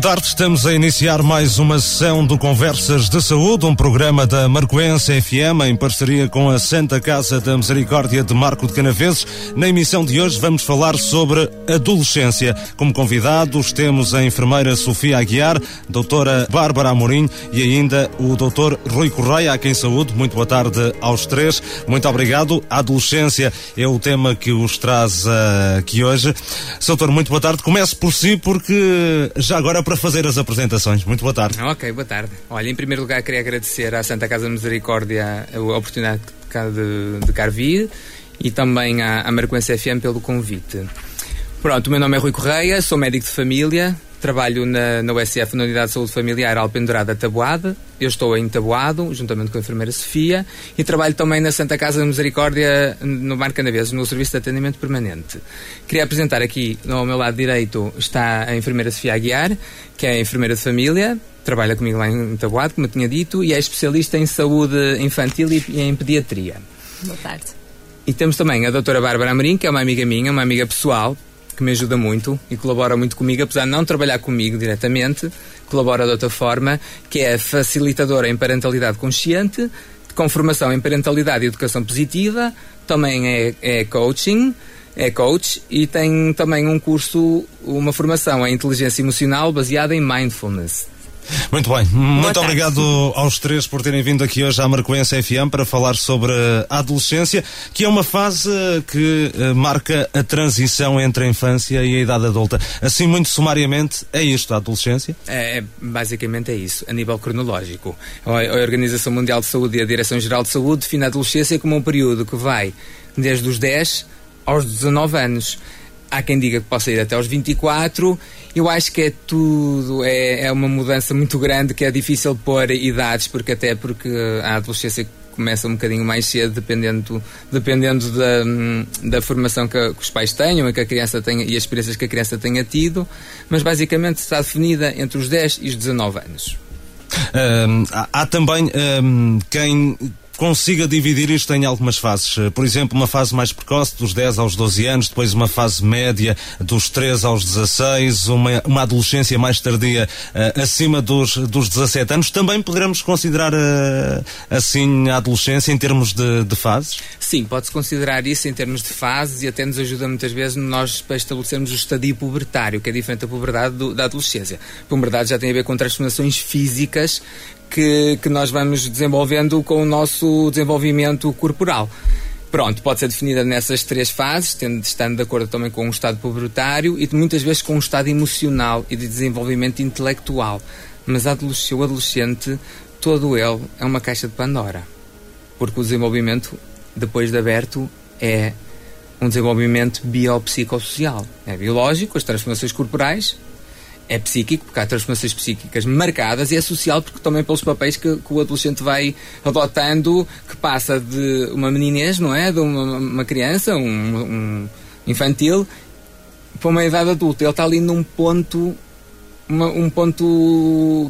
boa tarde, estamos a iniciar mais uma sessão do Conversas de Saúde, um programa da Marcoense FM em parceria com a Santa Casa da Misericórdia de Marco de Canaveses. Na emissão de hoje vamos falar sobre adolescência. Como convidados temos a enfermeira Sofia Aguiar, doutora Bárbara Amorim e ainda o doutor Rui Correia, a quem saúde. Muito boa tarde aos três. Muito obrigado. A adolescência é o tema que os traz uh, aqui hoje. Doutor, muito boa tarde. Comece por si porque já agora para fazer as apresentações. Muito boa tarde. Ok, boa tarde. Olha, em primeiro lugar queria agradecer à Santa Casa Misericórdia a oportunidade de, de cá vir e também à, à Marcoense FM pelo convite. Pronto, o meu nome é Rui Correia, sou médico de família, Trabalho na, na USF, na Unidade de Saúde Familiar Alpendurada Taboada. Eu estou em Taboado, juntamente com a enfermeira Sofia, e trabalho também na Santa Casa da Misericórdia, no Mar Canaveses, no Serviço de Atendimento Permanente. Queria apresentar aqui, ao meu lado direito, está a enfermeira Sofia Aguiar, que é a enfermeira de família, trabalha comigo lá em Taboado, como eu tinha dito, e é especialista em saúde infantil e em pediatria. Boa tarde. E temos também a doutora Bárbara Amorim, que é uma amiga minha, uma amiga pessoal, que me ajuda muito e colabora muito comigo, apesar de não trabalhar comigo diretamente, colabora de outra forma, que é facilitadora em parentalidade consciente, com formação em parentalidade e educação positiva, também é, é coaching, é coach e tem também um curso, uma formação em inteligência emocional baseada em mindfulness. Muito bem, muito obrigado aos três por terem vindo aqui hoje à Marcoense FM para falar sobre a adolescência, que é uma fase que uh, marca a transição entre a infância e a idade adulta. Assim, muito sumariamente, é isto, a adolescência? É, é basicamente é isso, a nível cronológico. A Organização Mundial de Saúde e a Direção-Geral de Saúde define a adolescência como um período que vai desde os 10 aos 19 anos. Há quem diga que possa ir até aos 24 eu acho que é tudo, é, é uma mudança muito grande que é difícil pôr idades, porque até porque a adolescência começa um bocadinho mais cedo, dependendo, dependendo da, da formação que, que, os pais tenham e que a criança tenha e as experiências que a criança tenha tido, mas basicamente está definida entre os 10 e os 19 anos. Um, há, há, também um, quem consiga dividir isto em algumas fases. Eh, por exemplo, uma fase mais precoce, dos 10 aos 12 anos, depois uma fase média, dos 13 aos 16, uma, uma adolescência mais tardia, uh, acima dos, dos 17 anos. Também poderemos considerar uh, assim a adolescência em termos de, de fases? Sim, pode-se considerar isso em termos de fases e até nos ajuda muitas vezes nós para estabelecermos o estadio pubertário, que é diferente da puberdade do, da adolescência. A puberdade já tem a ver com transformações físicas que, que nós vamos desenvolvendo com o nosso desenvolvimento corporal. Pronto, pode ser definida nessas três fases, tendo, estando de acordo também com um estado pubertário e muitas vezes com um estado emocional e de desenvolvimento intelectual. Mas o adolescente, todo ele é uma caixa de Pandora. Porque o desenvolvimento, depois de aberto, é um desenvolvimento biopsicossocial. É biológico, as transformações corporais, é psíquico, porque há transformações psíquicas marcadas, e é social, porque também pelos papéis que, que o adolescente vai adotando, que passa de uma meninez, não é? De uma, uma criança, um, um, infantil, para uma idade adulta. Ele está ali num ponto, uma, um ponto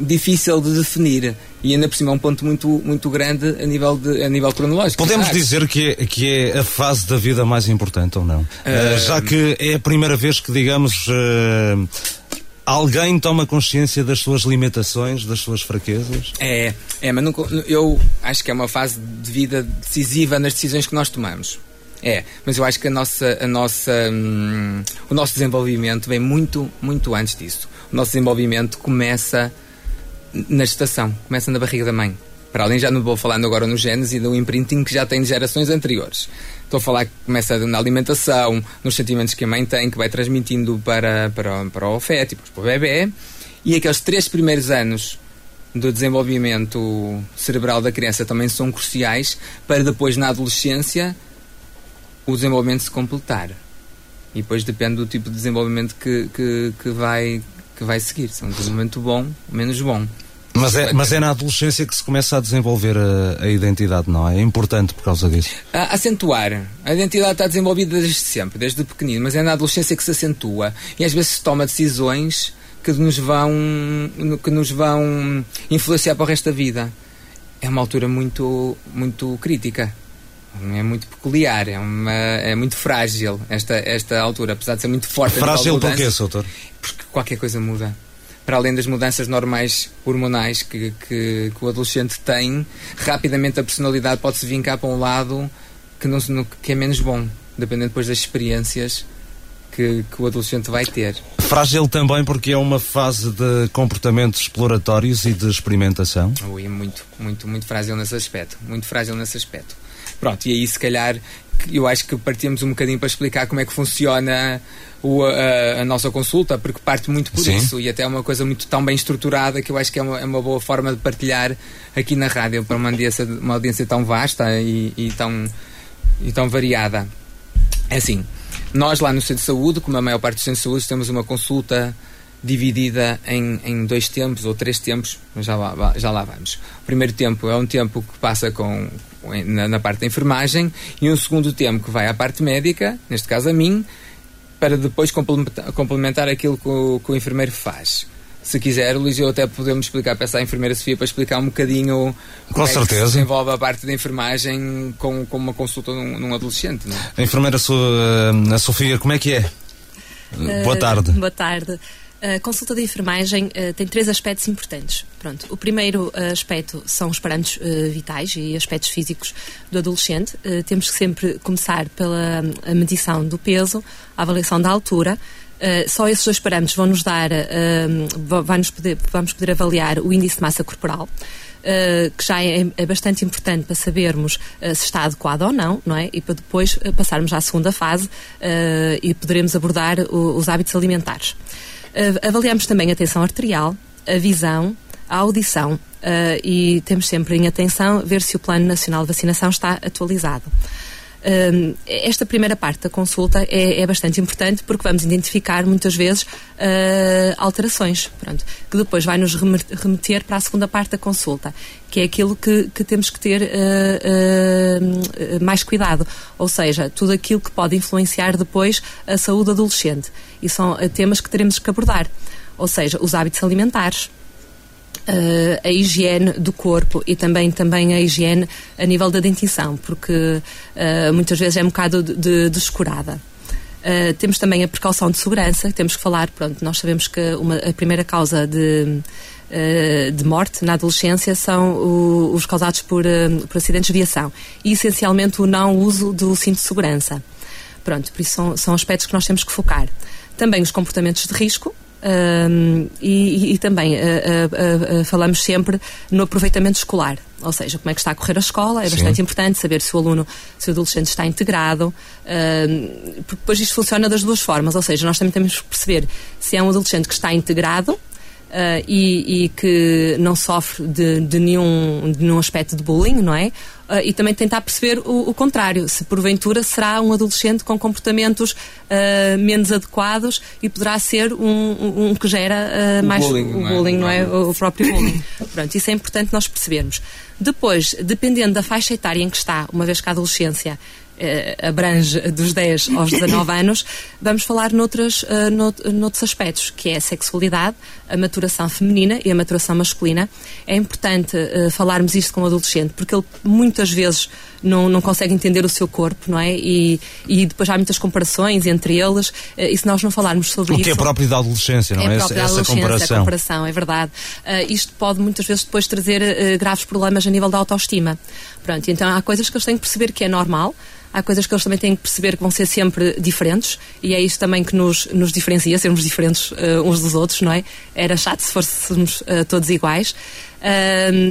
difícil de definir e ainda por cima é um ponto muito, muito grande a nível, de, a nível cronológico. Podemos dizer que é, que é a fase da vida mais importante ou não? Uh, uh, já que é a primeira vez que, digamos, uh, alguém toma consciência das suas limitações, das suas fraquezas? É, é, mas nunca, eu acho que é uma fase de vida decisiva nas decisões que nós tomamos. É, mas eu acho que a nossa, a nossa, hum, o nosso desenvolvimento vem muito, muito antes disso. O nosso desenvolvimento começa na gestação, começa na barriga da mãe. Para além, já não vou falando agora no genes e do imprinting que já tem de gerações anteriores. Estou a falar que começa na alimentação, nos sentimentos que a mãe tem, que vai transmitindo para, para, para o feto para o bebê. E aqueles três primeiros anos do desenvolvimento cerebral da criança também são cruciais para depois, na adolescência, o desenvolvimento se completar. E depois depende do tipo de desenvolvimento que, que, que, vai, que vai seguir. Se é um desenvolvimento bom ou menos bom. Mas é, mas é na adolescência que se começa a desenvolver a, a identidade, não é? É importante por causa disso. A, acentuar. A identidade está desenvolvida desde sempre, desde pequenino, mas é na adolescência que se acentua. E às vezes se toma decisões que nos vão que nos vão influenciar para o resto da vida. É uma altura muito muito crítica. É muito peculiar, é, uma, é muito frágil esta, esta altura, apesar de ser muito forte. Frágil porquê, doutor? Porque qualquer coisa muda para além das mudanças normais hormonais que, que, que o adolescente tem, rapidamente a personalidade pode se vincar para um lado que, não, que é menos bom, dependendo depois das experiências que, que, o adolescente vai ter. Frágil também porque é uma fase de comportamentos exploratórios e de experimentação? Ui, muito, muito, muito frágil nesse aspecto. Muito frágil nesse aspecto. Pronto, e aí se calhar eu acho que partimos um bocadinho para explicar como é que funciona o, a, a, nossa consulta, porque parte muito por Sim. isso e até é uma coisa muito tão bem estruturada que eu acho que é uma, é uma boa forma de partilhar aqui na rádio para uma audiência, uma audiência tão vasta e, e, tão, e tão variada. É assim, nós lá no Centro de Saúde, como a maior parte dos centros de saúde, temos uma consulta dividida em, em dois tempos ou três tempos, já lá, já lá vamos. O primeiro tempo é um tempo que passa com, na, na, parte da enfermagem e um segundo tempo que vai à parte médica, neste caso a mim, para depois complementar, complementar aquilo que o, que o enfermeiro faz. Se quiser, Luís, eu até podemos explicar, peço à enfermeira Sofia para explicar um bocadinho com como certeza. É que se envolve a parte da enfermagem com, com uma consulta num, num adolescente. Não? É? A enfermeira so, a Sofia, como é que é? Uh, boa tarde. Boa tarde. A consulta de enfermagem uh, tem três aspectos importantes. Pronto, o primeiro uh, aspecto são os parâmetros uh, vitais e aspectos físicos do adolescente. temos que sempre começar pela medição do peso, a avaliação da altura. só esses dois parâmetros vão nos dar, vamos poder, vamos poder avaliar o índice de massa corporal. Uh, que já é, é, bastante importante para sabermos uh, se está adequado ou não, não é? E para depois uh, passarmos à segunda fase e poderemos abordar o, os hábitos alimentares. Avaliamos também a tensão arterial, a visão, a audição e temos sempre em atenção ver se o Plano Nacional de Vacinação está atualizado esta primeira parte da consulta é, é, bastante importante porque vamos identificar muitas vezes uh, alterações, pronto, que depois vai nos remeter para a segunda parte da consulta, que é aquilo que, que temos que ter uh, uh, mais cuidado, ou seja, tudo aquilo que pode influenciar depois a saúde adolescente. E são temas que teremos que abordar, ou seja, os hábitos alimentares, a higiene do corpo e também, também a higiene a nível da dentição, porque uh, muitas vezes é um bocado de, descurada. Uh, temos também a precaução de segurança, temos que falar, pronto, nós sabemos que uma, a primeira causa de, de morte na adolescência são o, os causados por, por acidentes de viação e essencialmente o não uso do cinto de segurança. Pronto, por isso são, são aspectos que nós temos que focar. Também os comportamentos de risco, um, e, e, também uh, uh, uh, falamos sempre no aproveitamento escolar, ou seja, como é que está a correr a escola, é Sim. bastante importante saber se o aluno, se o adolescente está integrado, porque depois isto funciona das duas formas, ou seja, nós também temos que perceber se é um adolescente que está integrado, Uh, e, e, que não sofre de, de, nenhum, de nenhum aspecto de bullying, não é? Uh, e também tentar perceber o, o, contrário, se porventura será um adolescente com comportamentos uh, menos adequados e poderá ser um, um, que gera mais bullying, o bullying, não é? Não é? O próprio bullying. Pronto, isso é importante nós percebermos. Depois, dependendo da faixa etária em que está, uma vez que a adolescência abrange dos 10 aos 19 anos, vamos falar noutros, uh, noutros aspectos, que é a sexualidade, a maturação feminina e a maturação masculina. É importante uh, falarmos isto com o adolescente, porque ele muitas vezes não, não consegue entender o seu corpo, não é? E, e depois há muitas comparações entre eles, uh, e se nós não falarmos sobre isso... O que é próprio da adolescência, não é? É da adolescência, comparação. a comparação, é verdade. Uh, isto pode muitas vezes depois trazer uh, graves problemas a nível da autoestima. Pronto, então há coisas que eles têm que perceber que é normal, há coisas que eles também têm que perceber que vão ser sempre diferentes e é isso também que nos, nos diferencia, sermos diferentes uh, uns dos outros, não é? Era chato se fôssemos uh, todos iguais.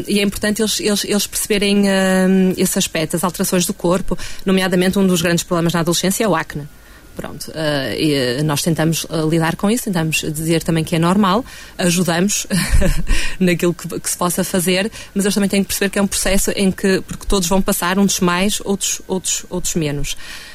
E é importante eles, eles, eles perceberem esse aspecto, as alterações do corpo, nomeadamente um dos grandes problemas na adolescência é o acne. Pronto, uh, nós tentamos uh, lidar com isso, tentamos dizer também que é normal, ajudamos naquilo que, que, se possa fazer, mas eles também têm que perceber que é um processo em que, porque todos vão passar, uns mais, outros, outros, outros menos.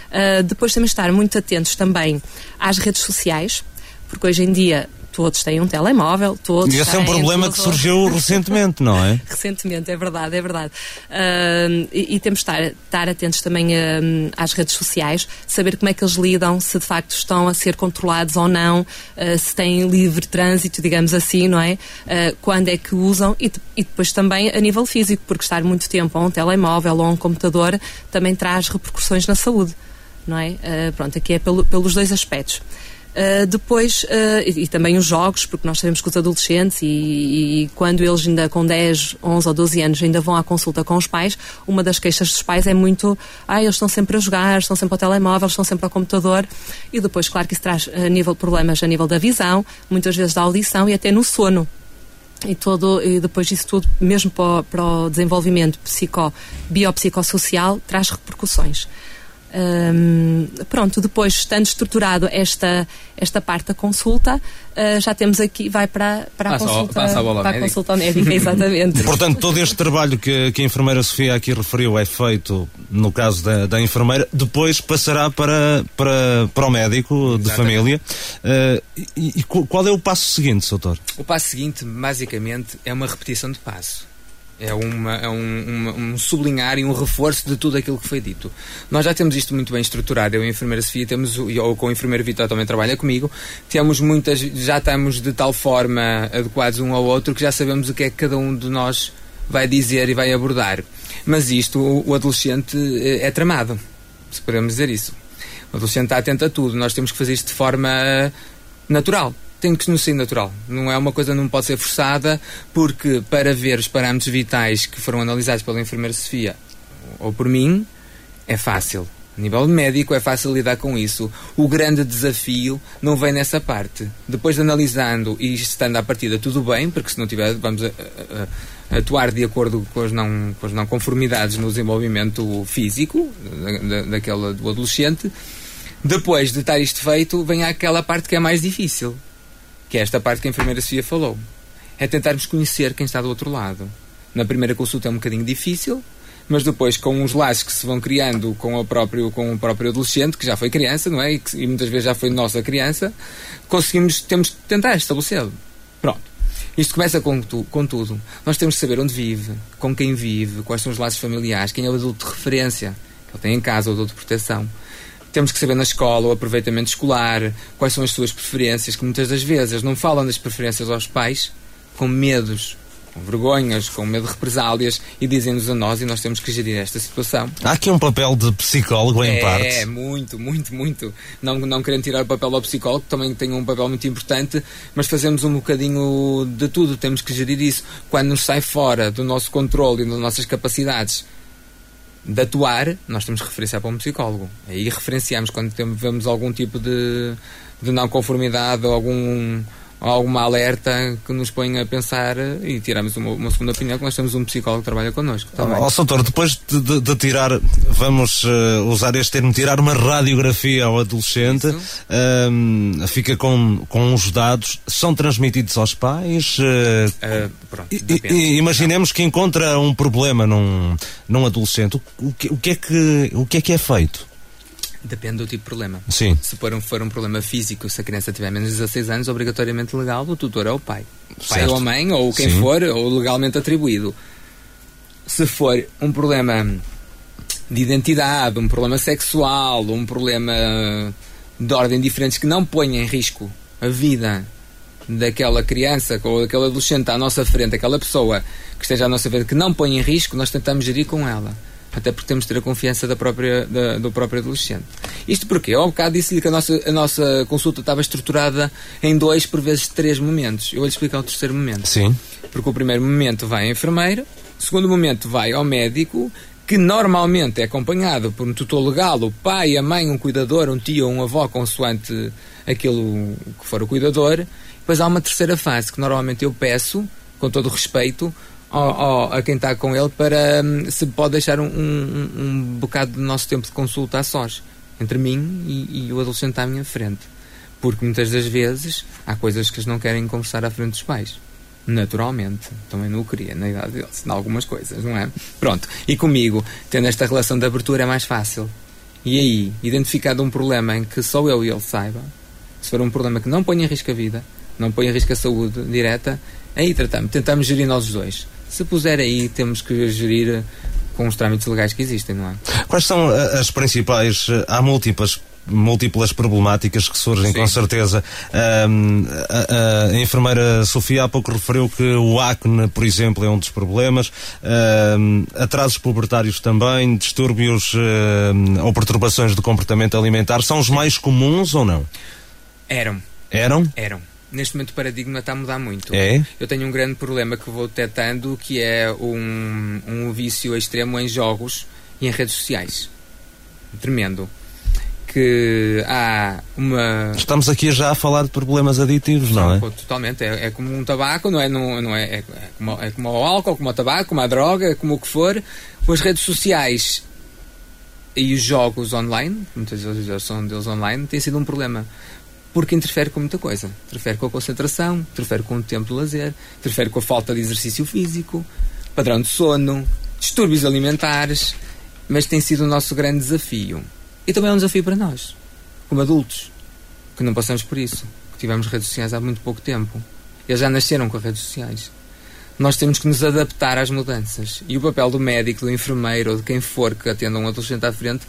Uh, depois temos de estar muito atentos também às redes sociais, porque hoje em dia todos têm um telemóvel, todos E esse é um problema que surgiu recentemente, não é? recentemente, é verdade, é verdade. Uh, e, e, temos de estar, estar atentos também uh, às redes sociais, saber como é que eles lidam, se de facto estão a ser controlados ou não, uh, se têm livre trânsito, digamos assim, não é? quando é que usam e, e, depois também a nível físico, porque estar muito tempo a um telemóvel ou a um computador também traz repercussões na saúde, não é? pronto, aqui é pelo, pelos dois aspectos. Uh, depois, uh, e, e, também os jogos, porque nós sabemos que os adolescentes, e, e, quando eles ainda com 10, 11 ou 12 anos ainda vão à consulta com os pais, uma das queixas dos pais é muito, ah, eles estão sempre a jogar, estão sempre ao telemóvel, estão sempre ao computador, e depois, claro que isso traz a nível, problemas a nível da visão, muitas vezes da audição e até no sono. E, todo, e depois isso tudo, mesmo para o, para o desenvolvimento psico, biopsicossocial, traz repercussões. Um, pronto, depois, estando estruturado esta, esta parte da consulta, uh, já temos aqui, vai para, para a consulta, passa a bola para a consulta médica, exatamente. Portanto, todo este trabalho que, que a enfermeira Sofia aqui referiu é feito, no caso da, da enfermeira, depois passará para, para, para o médico de família. Uh, e, e qual é o passo seguinte, doutor? O passo seguinte, basicamente, é uma repetição de passo. É, uma, é um, uma, um, sublinhar e um reforço de tudo aquilo que foi dito. Nós já temos isto muito bem estruturado. Eu e a enfermeira Sofia temos, ou com o enfermeiro Vitor também trabalha comigo, temos muitas, já estamos de tal forma adequados um ao outro que já sabemos o que é que cada um de nós vai dizer e vai abordar. Mas isto, o, o adolescente é, é tramado, se podemos dizer isso. O adolescente está atento a tudo. Nós temos que fazer isto de forma natural tem que nos ser natural. Não é uma coisa não pode ser forçada, porque para ver os parâmetros vitais que foram analisados pela enfermeira Sofia ou por mim, é fácil. A nível médico é fácil lidar com isso. O grande desafio não vem nessa parte. Depois de analisando e estando à partida tudo bem, porque se não tiver, vamos a, a, a atuar de acordo com as, não, com as não conformidades no desenvolvimento físico da, daquela, do adolescente. Depois de estar isto feito, vem aquela parte que é mais difícil, que é esta parte que a enfermeira Sofia falou. É tentarmos conhecer quem está do outro lado. Na primeira consulta é um bocadinho difícil, mas depois com os laços que se vão criando com o próprio, com o próprio adolescente, que já foi criança, não é? E, que, e muitas vezes já foi nossa criança, conseguimos, temos que tentar estabelecê-lo. Pronto. Isto começa com, tu, com tudo. Nós temos que saber onde vive, com quem vive, quais são os laços familiares, quem é o adulto de referência que ele tem em casa, o adulto de proteção temos que saber na escola o aproveitamento escolar, quais são as suas preferências, que muitas das vezes não falam das preferências aos pais, com medos, com vergonhas, com medo de represálias e dizem-nos a nós e nós temos que gerir esta situação. Há aqui um papel de psicólogo em é, parte. É, muito, muito, muito. Não, não querendo tirar o papel ao psicólogo, que também tem um papel muito importante, mas fazemos um bocadinho de tudo, temos que gerir isso. Quando nos sai fora do nosso controle e das nossas capacidades de atuar, nós temos que referenciar para um psicólogo. Aí referenciamos quando temos algum tipo de, de não conformidade ou algum alguma alerta que nos põe a pensar e tiramos uma, uma, segunda opinião que nós temos um psicólogo que trabalha connosco. Tá oh, doutor, depois de, de, de, tirar, vamos uh, usar este termo, tirar uma radiografia ao adolescente, uh, fica com, com os dados, são transmitidos aos pais? Uh, pronto, e, e, imaginemos que encontra um problema num, num adolescente, o, o, que, o, que é que, o que é que é feito? Depende do tipo de problema. Sim. Se for um, for um problema físico, se a criança tiver menos de 16 anos, obrigatoriamente legal, o tutor é o pai. Certo. Pai ou a mãe, ou quem Sim. for, ou legalmente atribuído. Se for um problema de identidade, um problema sexual, um problema de ordem diferentes que não ponha em risco a vida daquela criança ou daquele adolescente à nossa frente, aquela pessoa que esteja à nossa frente, que não põe em risco, nós tentamos gerir com ela até porque temos de ter a confiança da própria, da, do próprio adolescente. Isto porque, ao bocado disse-lhe que a nossa, a nossa consulta estava estruturada em dois, por vezes três momentos. Eu vou-lhe explicar o terceiro momento. Sim. Porque o primeiro momento vai a enfermeira, o segundo momento vai ao médico, que normalmente é acompanhado por um tutor legal, o pai, a mãe, um cuidador, um tio ou um avó, consoante aquilo que for o cuidador. Depois há uma terceira fase que normalmente eu peço, com todo o respeito, ao, a quem está com ele para um, se pode deixar um, um, um, bocado do nosso tempo de consulta a sós, entre mim e, e, o adolescente à minha frente. Porque muitas das vezes há coisas que eles não querem conversar à frente dos pais. Naturalmente. Também não o queria na idade deles, em algumas coisas, não é? Pronto. E comigo, tendo esta relação de abertura, é mais fácil. E aí, identificado um problema em que só eu e ele saiba, Se for um problema que não põe em risco a vida, não põe em risco a saúde direta, aí tratamos, tentamos gerir nós os dois. Se puser aí, temos que gerir com os trâmites legais que existem, não é? Quais são eh, as principais, eh, há múltiplas múltiplas problemáticas que surgem, Sim. com certeza. Um, a, a, enfermeira Sofia há pouco referiu que o acne, por exemplo, é um dos problemas. Um, atrasos pubertários também, distúrbios um, ou perturbações do comportamento alimentar são os mais comuns ou não? Eram. Eram? Eram. Neste momento o paradigma está a mudar muito. É? Eu tenho um grande problema que vou detectando que é um, um vício extremo em jogos e em redes sociais. Tremendo que há uma. Estamos aqui já a falar de problemas aditivos, não, é? Totalmente. É, é, como um tabaco, não é? Não, não é, é, como, é como o álcool, como o tabaco, como a droga, como o que for. As redes sociais e os jogos online, muitas vezes são deles online, tem sido um problema. Porque interfere com muita coisa. Interfere com a concentração, interfere com o tempo de lazer, interfere com a falta de exercício físico, padrão de sono, distúrbios alimentares. Mas tem sido o nosso grande desafio e também é um desafio para nós, como adultos, que não passamos por isso, que tivemos redes sociais há muito pouco tempo. Eles já nasceram com as redes sociais. Nós temos que nos adaptar às mudanças. E o papel do médico, do enfermeiro ou de quem for que atenda um adolescente à frente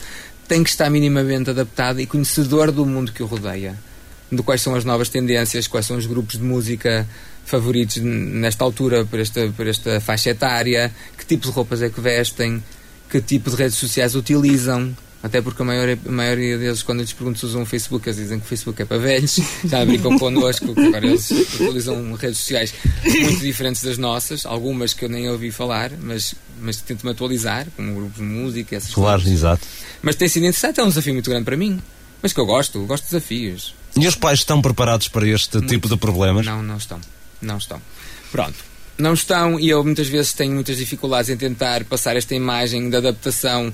tem que estar minimamente adaptado e conhecedor do mundo que o rodeia. De quais são as novas tendências, quais são os grupos de música favoritos nesta altura, por esta, por esta faixa etária, que tipo de roupas é que vestem, que tipo de redes sociais utilizam, até porque a maioria, a maioria deles, quando lhes pergunto se usam o Facebook, eles dizem que o Facebook é para velhos, já brincam connosco, que agora eles utilizam redes sociais muito diferentes das nossas, algumas que eu nem ouvi falar, mas, mas tento-me atualizar, como grupos de música, essas claro, coisas. Claro, exato. Mas tem sido interessante, é um desafio muito grande para mim. Mas que eu gosto, eu gosto de desafios. E os pais estão preparados para este muito. tipo de problemas? Não, não estão. Não estão. Pronto não estão e eu muitas vezes tenho muitas dificuldades em tentar passar esta imagem de adaptação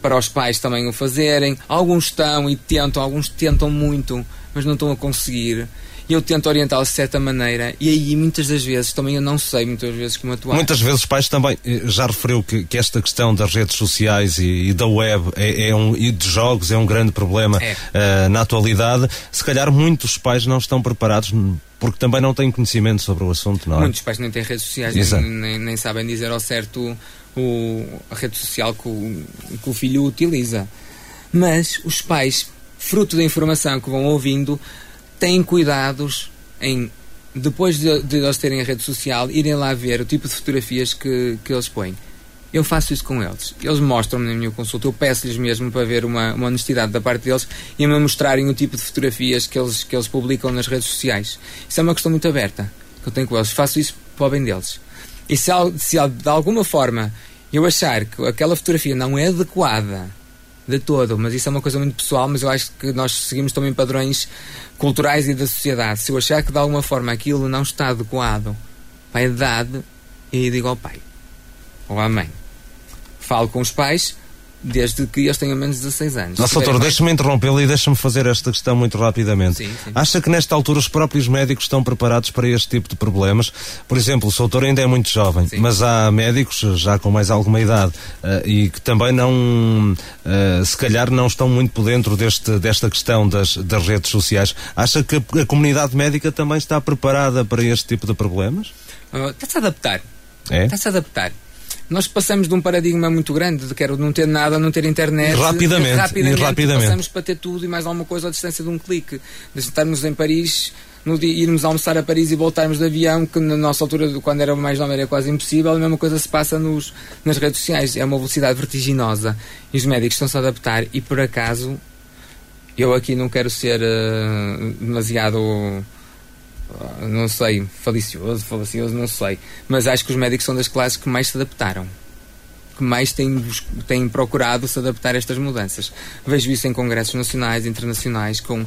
para os pais também o fazerem. Alguns estão e tentam, alguns tentam muito, mas não estão a conseguir. E eu tento orientá-los de certa maneira, e aí muitas das vezes também eu não sei muitas vezes como atuar. Muitas vezes pais também, eh, já referiu que, que esta questão das redes sociais e, e da web é, é, um, e de jogos é um grande problema é. uh, na atualidade. Se calhar muitos pais não estão preparados porque também não têm conhecimento sobre o assunto, não é? Muitos pais nem têm redes sociais, nem, nem, nem, sabem dizer ao certo o, a rede social que o, que o filho utiliza. Mas os pais, fruto da informação que vão ouvindo, têm cuidados em, depois de, de eles terem a rede social, irem lá ver o tipo de fotografias que, que eles põem. Eu faço isso com eles. Eles mostram-me na minha consulta. Eu peço-lhes mesmo para ver uma, uma honestidade da parte deles e me mostrarem o tipo de fotografias que eles, que eles publicam nas redes sociais. Isso é uma questão muito aberta que eu tenho com eles. Faço isso para o bem deles. E se, se de alguma forma eu achar que aquela fotografia não é adequada de todo, mas isso é uma coisa muito pessoal, mas eu acho que nós seguimos também padrões culturais e da sociedade. Se eu achar que de alguma forma aquilo não está adequado para a idade, eu digo ao pai ou à mãe. Falo com os pais, desde que eles tenham menos de 16 anos. Nossa, doutor, deixe-me interrompê-lo e deixe-me fazer esta questão muito rapidamente. Sim, sim. Acha que nesta altura os próprios médicos estão preparados para este tipo de problemas? Por exemplo, o doutor ainda é muito jovem, sim. mas há médicos já com mais alguma idade uh, e que também não, uh, se calhar, não estão muito por dentro deste, desta questão das, das redes sociais. Acha que a, a comunidade médica também está preparada para este tipo de problemas? Uh, está-se a adaptar. É? Está-se a adaptar nós passamos de um paradigma muito grande, de que era não ter nada, não ter internet. Rapidamente, rapidamente, rapidamente. Passamos para ter tudo e mais alguma coisa à distância de um clique. De estarmos em Paris, no dia, irmos almoçar a Paris e voltarmos de avião, que na nossa altura, quando era mais nova, era quase impossível. A mesma coisa se passa nos, nas redes sociais. É uma velocidade vertiginosa. E os médicos estão-se a adaptar. E por acaso, eu aqui não quero ser uh, demasiado não sei, falicioso, falacioso, não sei. Mas acho que os médicos são das classes que mais se adaptaram. Que mais têm, têm procurado se adaptar a estas mudanças. Vejo isso em congressos nacionais, internacionais, com,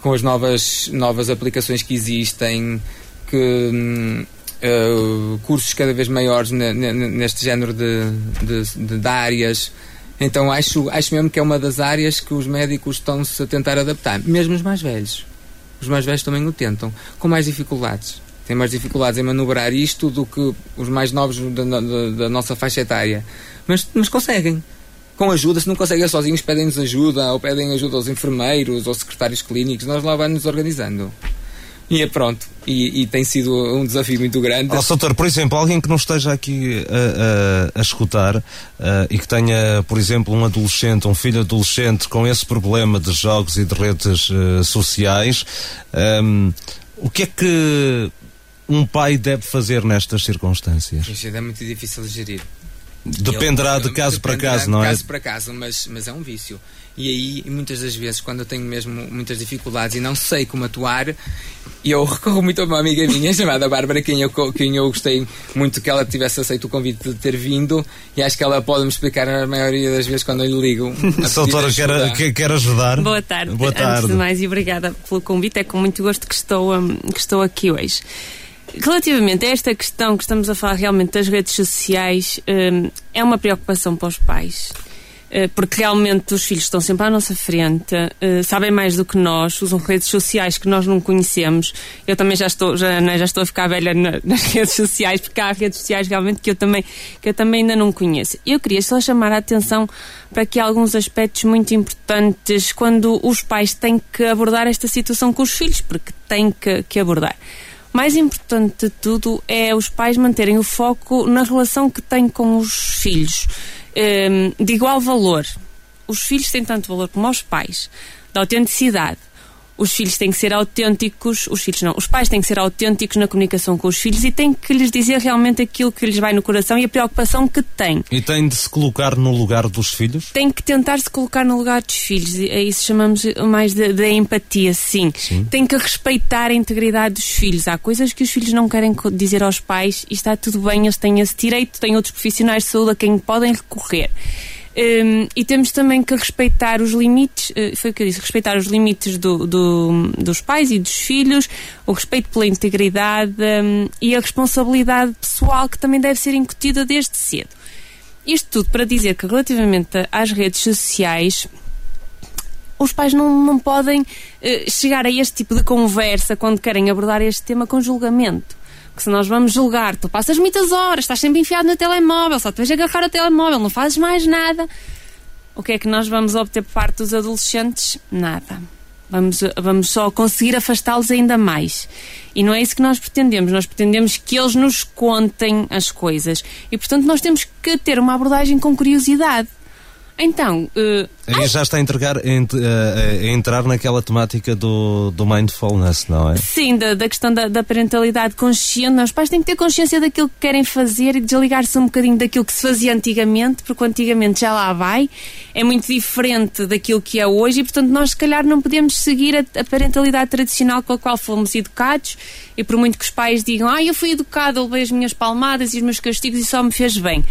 com as novas, novas aplicações que existem, que uh, cursos cada vez maiores neste género de, de, de, áreas. Então acho, acho mesmo que é uma das áreas que os médicos estão-se a tentar adaptar, mesmo os mais velhos os mais velhos também o tentam, com mais dificuldades. Têm mais dificuldades em manobrar isto do que os mais novos da, da, da nossa faixa etária. Mas, mas conseguem. com ajuda, se não conseguem sozinhos, pedem-nos ajuda, ou pedem ajuda aos enfermeiros ou secretários clínicos, nós lá vamos nos organizando. E é pronto. E, e, tem sido um desafio muito grande. Oh, doutor, por exemplo, alguém que não esteja aqui a, a, a escutar uh, e que tenha, por exemplo, um adolescente, um filho adolescente com esse problema de jogos e de redes uh, sociais, um, o que é que um pai deve fazer nestas circunstâncias? Isso é muito difícil de gerir. Dependerá de caso para caso, não é? De caso para caso, mas, mas é um vício. E aí, muitas das vezes, quando eu tenho mesmo muitas dificuldades e não sei como atuar, eu recorro muito a uma amiga minha chamada Bárbara, quem eu, quem eu gostei muito que ela tivesse aceito o convite de ter vindo e acho que ela pode me explicar a maioria das vezes quando eu lhe ligo. A doutora quer, quer ajudar? Boa tarde. Boa tarde. Antes de mais, e obrigada pelo convite. É com muito gosto que estou, um, que estou aqui hoje. Relativamente a esta questão que estamos a falar realmente das redes sociais, um, é uma preocupação para os pais. Uh, porque realmente os filhos estão sempre à nossa frente, uh, sabem mais do que nós, usam redes sociais que nós não conhecemos. Eu também já estou, já, né, já estou a ficar velha na, nas redes sociais, porque há redes sociais realmente que eu também, que eu também ainda não conheço. Eu queria só chamar a atenção para aqui alguns aspectos muito importantes quando os pais têm que abordar esta situação com os filhos, porque têm que, que abordar mais importante de tudo é os pais manterem o foco na relação que têm com os filhos, um, de igual valor. Os filhos têm tanto valor como os pais, da autenticidade, os filhos têm que ser autênticos, os filhos não, os pais têm que ser autênticos na comunicação com os filhos e têm que lhes dizer realmente aquilo que lhes vai no coração e a preocupação que têm. E têm de se colocar no lugar dos filhos? Tem que tentar se colocar no lugar dos filhos, é isso chamamos mais da empatia, sim. sim. Tem que respeitar a integridade dos filhos. Há coisas que os filhos não querem dizer aos pais e está tudo bem, eles têm esse direito, têm outros profissionais de saúde a quem podem recorrer. Um, e temos também que respeitar os limites, uh, foi o que eu disse, respeitar os limites do, do, dos pais e dos filhos, o respeito pela integridade um, e a responsabilidade pessoal que também deve ser incutida desde cedo. Isto tudo para dizer que relativamente às redes sociais, os pais não, não podem uh, chegar a este tipo de conversa quando querem abordar este tema com julgamento que se nós vamos julgar, tu passas muitas horas, estás sempre enfiado no telemóvel, só te vais agarrar o telemóvel, não fazes mais nada. O que é que nós vamos obter por parte dos adolescentes? Nada. Vamos, vamos só conseguir afastá-los ainda mais. E não é isso que nós pretendemos. Nós pretendemos que eles nos contem as coisas. E, portanto, nós temos que ter uma abordagem com curiosidade. Então. Uh, Aí já está a, entregar, a, a, entrar naquela temática do, do mindfulness, não é? Sim, da, da questão da, da, parentalidade consciente. Os pais têm que ter consciência daquilo que querem fazer e desligar-se um bocadinho daquilo que se fazia antigamente, porque antigamente já lá vai. É muito diferente daquilo que é hoje e, portanto, nós se calhar não podemos seguir a, a parentalidade tradicional com a qual fomos educados. E por muito que os pais digam, ah, eu fui educado, eu levei as minhas palmadas e os meus castigos e só me fez bem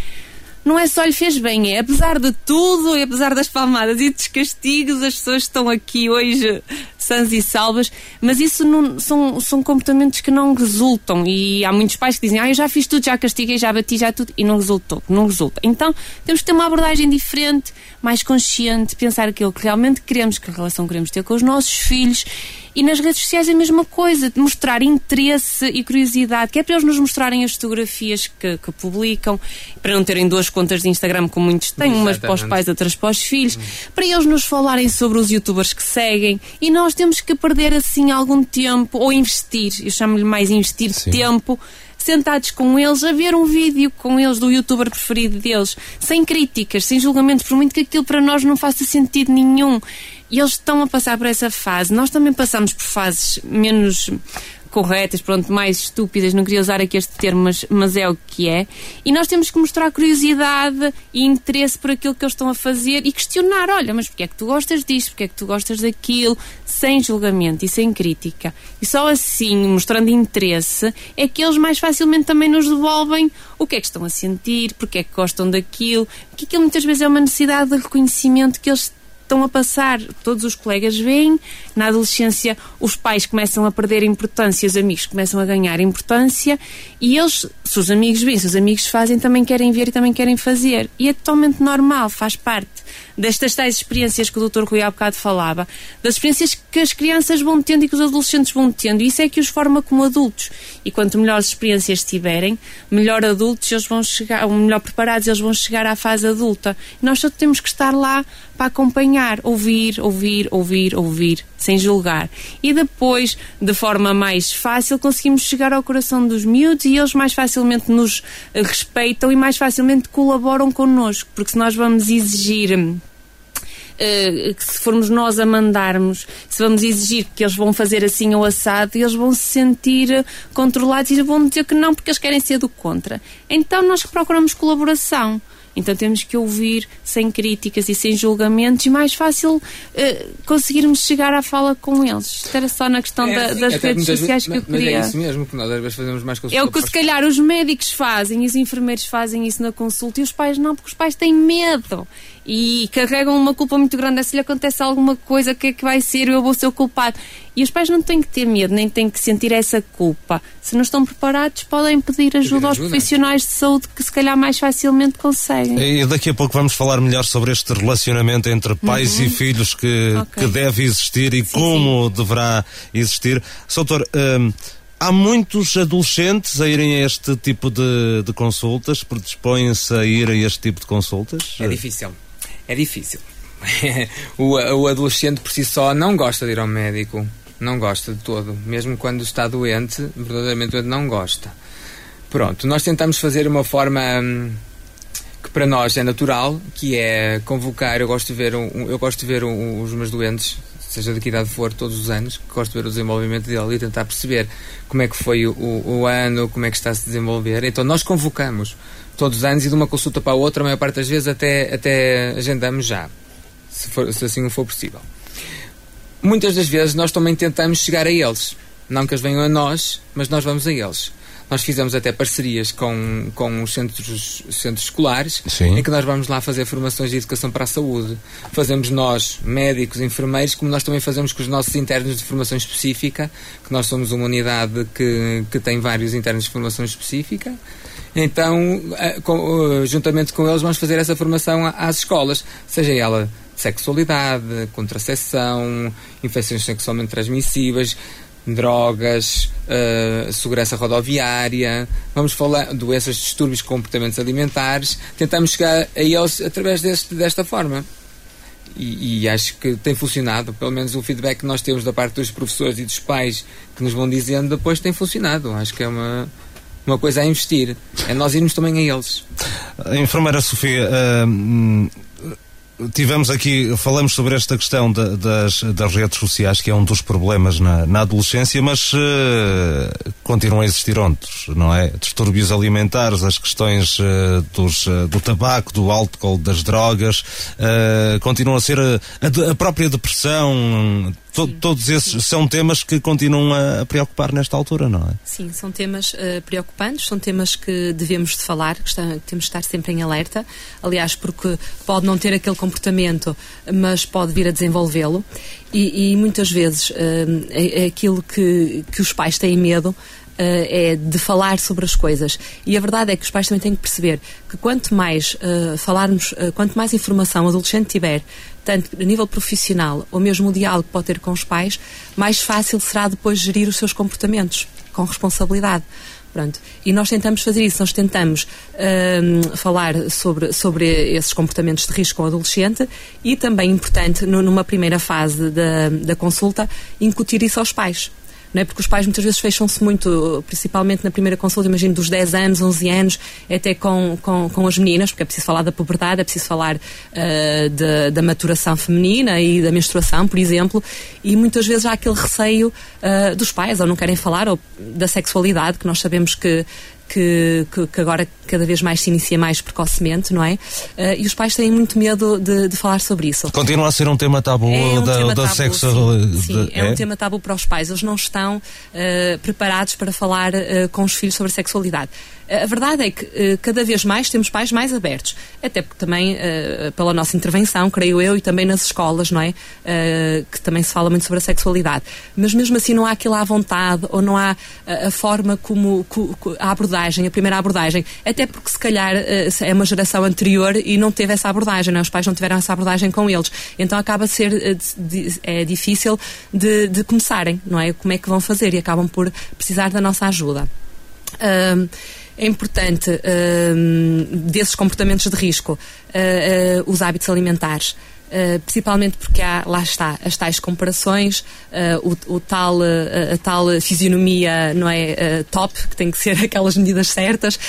não é só lhe fez bem, é apesar de tudo, e apesar das palmadas e dos castigos, as pessoas estão aqui hoje sãs e salvas, mas isso não, são, são comportamentos que não resultam. E há muitos pais que dizem, ah, eu já fiz tudo, já castiguei, já bati, já tudo, e não resultou, não resulta. Então temos que ter uma abordagem diferente, mais consciente, pensar aquilo que realmente queremos, que relação queremos ter com os nossos filhos e nas redes sociais é a mesma coisa, de mostrar interesse e curiosidade, que é para eles nos mostrarem as fotografias que, que publicam, para não terem duas contas de Instagram como muitos têm, Exatamente. umas para os pais, outras para os filhos, hum. para eles nos falarem sobre os youtubers que seguem e nós temos que perder assim algum tempo ou investir, eu chamo-lhe mais investir Sim. tempo sentados com eles a ver um vídeo com eles do youtuber preferido deles, sem críticas, sem julgamentos, por muito que aquilo para nós não faça sentido nenhum. E eles estão a passar por essa fase. Nós também passamos por fases menos corretas, pronto, mais estúpidas, não queria usar aqui este termo, mas, mas é o que é. E nós temos que mostrar curiosidade e interesse por aquilo que eles estão a fazer e questionar, olha, mas porquê é que tu gostas disto, porquê é que tu gostas daquilo, sem julgamento e sem crítica. E só assim, mostrando interesse, é que eles mais facilmente também nos devolvem o que é que estão a sentir, porque é que gostam daquilo, porque aquilo muitas vezes é uma necessidade de reconhecimento que eles estão a passar, todos os colegas veem Na adolescência, os pais começam a perder importância, os amigos começam a ganhar importância e eles, se os amigos vêm, se os amigos fazem, também querem ver e também querem fazer. E é totalmente normal, faz parte destas tais experiências que o Dr. Rui há bocado falava, das experiências que as crianças vão tendo e que os adolescentes vão tendo. E isso é que os forma como adultos. E quanto melhores experiências tiverem, melhor adultos eles vão chegar, ou melhor preparados eles vão chegar à fase adulta. Nós só temos que estar lá para acompanhar, ouvir, ouvir, ouvir, ouvir, sem julgar. E depois, de forma mais fácil, conseguimos chegar ao coração dos miúdos e eles mais facilmente nos respeitam e mais facilmente colaboram connosco. Porque se nós vamos exigir Uh, que se formos nós a mandarmos, se vamos exigir que eles vão fazer assim ou assado, eles vão se sentir controlados e vão dizer que não porque eles querem ser do contra. Então nós procuramos colaboração. Então temos que ouvir sem críticas e sem julgamentos e mais fácil uh, conseguirmos chegar à fala com eles. Isto era só na questão É, da- das redes sociais vezes- que eu mas queria. é isso mesmo, que nós às vezes fazemos mais É o consulta que se calhar os médicos fazem e os enfermeiros fazem isso na consulta e os pais não, porque os pais têm medo e carregam uma culpa muito grande. Se lhe acontece alguma coisa, o que é que vai ser? Eu vou ser o culpado. E os pais não têm que ter medo, nem têm que sentir essa culpa. Se não estão preparados, podem pedir ajuda aos ajuda. profissionais de saúde que se calhar mais facilmente conseguem. E daqui a pouco vamos falar melhor sobre este relacionamento entre pais e filhos que, Uhum. Ok. que deve existir e como deverá existir. Soutor, hum, há muitos adolescentes a irem a este tipo de, de consultas, predispõem-se a ir a este tipo de consultas? É difícil. É difícil. o, o adolescente por si só não gosta de ir ao médico. Não gosta de todo. Mesmo quando está doente, verdadeiramente doente, não gosta. Pronto, nós tentamos fazer uma forma hum, que para nós é natural, que é convocar. Eu gosto de ver, um- eu gosto de ver um- os meus doentes, seja de que idade for, todos os anos, gosto de ver o desenvolvimento dele e tentar perceber como é que foi o, o ano, como é que está a se desenvolver. Então nós convocamos todos os anos e de uma consulta para a outra, a maior parte das vezes até, até agendamos já, se, for- se assim for possível. Muitas das vezes nós também tentamos chegar a eles. Não que eles venham a nós, mas nós vamos a eles. Nós fizemos até parcerias com, com os centros, centros escolares, Sim. em que nós vamos lá fazer formações de educação para a saúde. Fazemos nós, médicos, enfermeiros, como nós também fazemos com os nossos internos de formação específica, que nós somos uma unidade que, que tem vários internos de formação específica. Então, eh, eh, juntamente com eles, vamos fazer essa formação às escolas, seja ela de sexualidade, contracepção, infecções sexualmente transmissíveis, drogas, eh, segurança rodoviária, vamos falar doenças, distúrbios, comportamentos alimentares, tentamos chegar a eles através deste, desta forma. E, e acho que tem funcionado, pelo menos o feedback que nós temos da parte dos professores e dos pais que nos vão dizendo depois tem funcionado. Acho que é uma, uma coisa a investir. É nós irmos também a eles. A enfermeira Sofia, hum, tivemos aqui, falamos sobre esta questão da- das, das redes sociais, que é um dos problemas na, na adolescência, mas eh, continuam a existir outros, não é? Distúrbios alimentares, as questões eh, dos, eh, do tabaco, do álcool, das drogas, continuam a ser a, a de- própria depressão, to- todos esses são temas que continuam a, preocupar nesta altura, não é? Sim, são temas eh, preocupantes, são temas que devemos de falar, que está- temos de estar sempre em alerta. Aliás, porque pode não ter aquele comportamento, mas pode vir a desenvolvê-lo. E, e muitas vezes eh, é, aquilo que, que os pais têm medo. eh, é de falar sobre as coisas. E a verdade é que os pais também têm que perceber que quanto mais eh, falarmos, eh, quanto mais informação o adolescente tiver, tanto a nível profissional ou mesmo o diálogo que pode ter com os pais, mais fácil será depois gerir os seus comportamentos com responsabilidade. Pronto. E nós tentamos fazer isso, nós tentamos hum, falar sobre, sobre esses comportamentos de risco com o adolescente e também, importante, nu- numa primeira fase da, da consulta, incutir isso aos pais. Não é? Porque os pais muitas vezes fecham-se muito, principalmente na primeira consulta, imagino dos 10 anos, 11 anos, até com, com, com as meninas, porque é preciso falar da puberdade, é preciso falar ah, da, da maturação feminina e da menstruação, por exemplo, e muitas vezes há aquele receio ah, dos pais, ou não querem falar, ou da sexualidade, que nós sabemos que, que, que, que agora cada vez mais se inicia mais precocemente, não é? Ah, e os pais têm muito medo de, de falar sobre isso. Continua a ser um tema tabu É um da, tema da tabu, sexo. sim. Sim, de- é, um tema tabu para os pais. Eles não estão eh, preparados para falar eh, com os filhos sobre a sexualidade. A verdade é que uh, cada vez mais temos pais mais abertos, até porque também uh, pela nossa intervenção, creio eu, e também nas escolas, não é? Que também se fala muito sobre a sexualidade. Mas mesmo assim não há aquilo à vontade ou não há a forma como, a abordagem, a primeira abordagem, até porque se calhar é uma geração anterior e não teve essa abordagem, não é? os pais não tiveram essa abordagem com eles. Então acaba a ser é difícil de, de começarem, não é? Como é que vão fazer e acabam por precisar da nossa ajuda. É importante uh, desses comportamentos de risco uh, os hábitos alimentares. Uh, principalmente porque há, lá está, as tais comparações, uh, o, o, tal, uh, a tal fisionomia não é, top, que tem que ser aquelas medidas certas,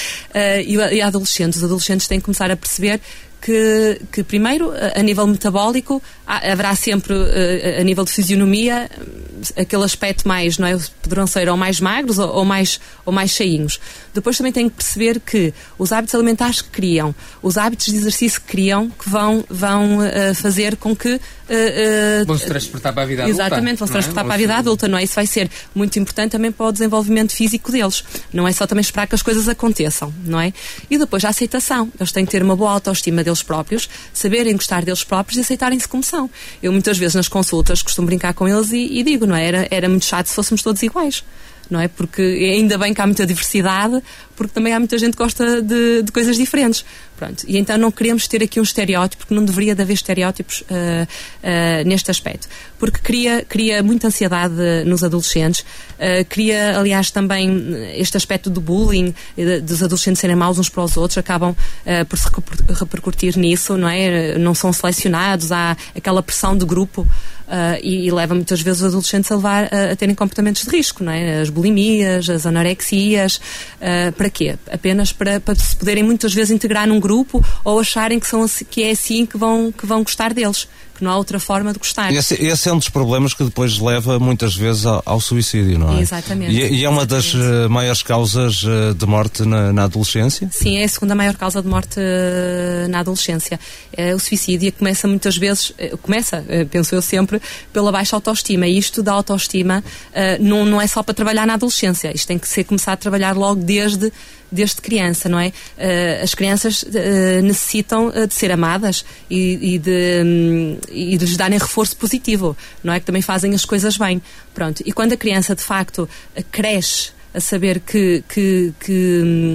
e, e adolescentes. Os adolescentes têm que começar a perceber que, que primeiro, a nível metabólico, haverá sempre, a nível de fisionomia, aquele aspecto mais, não é? Poderão ser ou mais magros ou, ou, mais, ou mais cheinhos. Depois também tem que perceber que os hábitos alimentares que criam, os hábitos de exercício que criam, que vão, vão uh, fazer com que. Uh, uh, vão se transportar para a vida adulta. Exatamente, vão se é? transportar é? para a vida adulta, não é? Isso vai ser muito importante também para o desenvolvimento físico deles. Não é só também esperar que as coisas aconteçam, não é? E depois a aceitação. Eles têm que ter uma boa autoestima deles próprios, saberem gostar deles próprios e aceitarem-se como são. Eu muitas vezes nas consultas costumo brincar com eles e, e digo, não é? Era, era muito chato se fôssemos todos iguais não é? Porque ainda bem que há muita diversidade, porque também há muita gente que gosta de, de coisas diferentes. Pronto. E então não queremos ter aqui um estereótipo, porque não deveria de haver estereótipos uh, uh, neste aspecto. Porque cria, cria muita ansiedade nos adolescentes, uh, cria, aliás, também este aspecto do bullying, dos adolescentes serem maus uns para os outros, acabam por se repercutir nisso, não é? Não são selecionados, há aquela pressão de grupo. Uh, e, e, leva muitas vezes os adolescentes a levar a, terem comportamentos de risco, não é? As bulimias, as anorexias, uh, para quê? Apenas para, para se poderem muitas vezes integrar num grupo ou acharem que, são, que é assim que vão, que vão gostar deles não há outra forma de gostar. Esse, esse é um dos problemas que depois leva muitas vezes ao, ao suicídio, não é? Exatamente. E, e é uma das uh, maiores causas uh, de morte na, na, adolescência? Sim, é a segunda maior causa de morte uh, na adolescência. o suicídio começa muitas vezes, começa, penso eu sempre, pela baixa autoestima. E isto da autoestima não, não é só para trabalhar na adolescência. Isto tem que ser começado a trabalhar logo desde desde criança, não é? Uh, as crianças uh, necessitam uh, de ser amadas e, e, de, um, e de lhes darem reforço positivo, não é? Que também fazem as coisas bem. Pronto. E quando a criança, de facto, cresce a saber que, que, que, hum,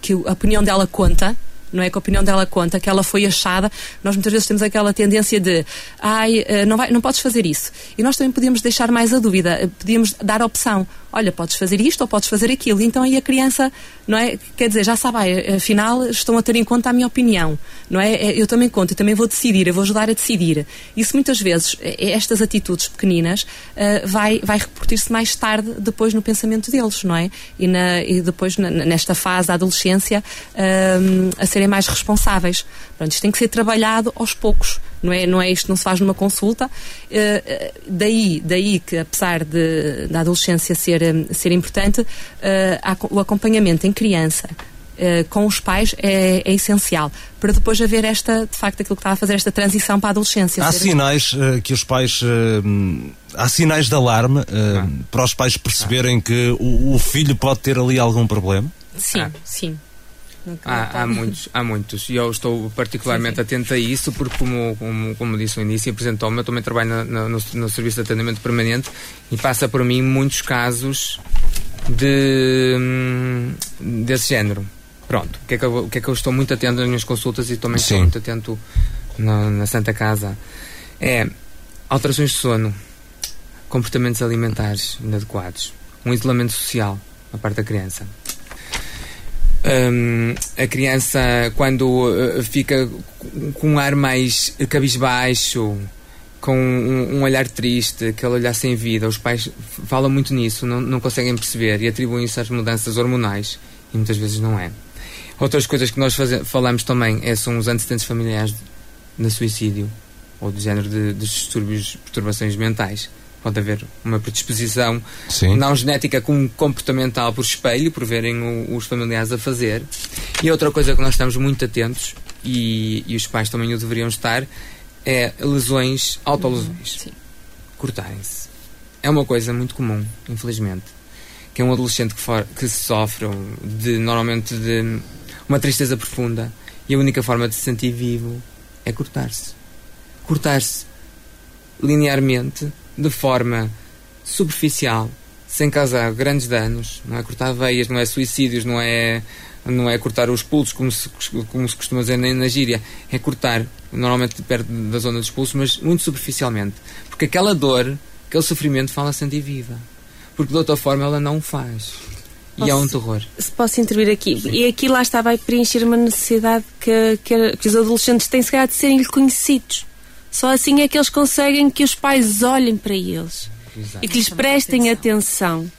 que a opinião dela conta, não é que a opinião dela conta, que ela foi achada. Nós muitas vezes temos aquela tendência de, ai, eh, não, vai, não podes fazer isso. E nós também podíamos deixar mais a dúvida, eh, podíamos dar opção. Olha, podes fazer isto ou podes fazer aquilo. Então aí a criança, não é? Quer dizer, já sabe, afinal estão a ter em conta a minha opinião, não é? Eu também conto, eu também vou decidir, eu vou ajudar a decidir. Isso muitas vezes, estas atitudes pequeninas, uh, vai, vai repercutir-se mais tarde, depois no pensamento deles, não é? E, na, e depois na, nesta fase da adolescência, uh, a ser serem mais responsáveis. Pronto, isto tem que ser trabalhado aos poucos, não é, não é isto não se faz numa consulta. Uh, daí, daí que, apesar de, da adolescência ser, ser importante, uh, o acompanhamento em criança Uh, com os pais é, é, essencial para depois haver esta, de facto, aquilo que está a fazer esta transição para a adolescência. Há sinais uh, que os pais. Uh, há sinais de alarme ah. para os pais perceberem ah. que o, o, filho pode ter ali algum problema? Sim, ah. sim. Há, há, muitos, há muitos. E eu estou particularmente sim, sim. atento a isso, porque, como, como, como disse no início, apresentou-me, eu também trabalho na, na, no, no, Serviço de Atendimento Permanente e passa por mim muitos casos de, hum, desse género. Pronto, o que, é que eu, o que é que eu estou muito atento nas minhas consultas e também sim. estou muito atento na, na Santa Casa é alterações de sono, comportamentos alimentares inadequados, um isolamento social na parte da criança um, a criança, quando uh, fica com um ar mais cabisbaixo, com um, um, olhar triste, aquele olhar sem vida, os pais falam muito nisso, não, não conseguem perceber e atribuem isso às mudanças hormonais e muitas vezes não é. Outras coisas que nós faz, falamos também é, são os antecedentes familiares de, de suicídio ou do género de, de distúrbios, perturbações mentais pode haver uma predisposição Sim. não genética como comportamental por espelho, por verem o, os familiares a fazer. E outra coisa que nós estamos muito atentos, e, e os pais também o deveriam estar, é lesões, autolesões. Cortarem-se. É uma coisa muito comum, infelizmente. que é um adolescente que, for, que sofre de, normalmente de uma tristeza profunda e a única forma de se sentir vivo é cortar-se. Cortar-se linearmente, de forma superficial, sem causar grandes danos, não é cortar veias, não é suicídios, não é não é cortar os pulsos como se, como se costuma dizer na, na gíria, é cortar normalmente perto da zona dos pulsos, mas muito superficialmente, porque aquela dor, aquele sofrimento fala-se viva, porque de outra forma ela não o faz. E posso, é um terror. Se posso intervir aqui. Sim. E aqui lá está, vai preencher uma necessidade que, que, que os adolescentes têm, se calhar, de serem reconhecidos. Só assim é que eles conseguem que os pais olhem para eles Exato. e que lhes prestem atenção.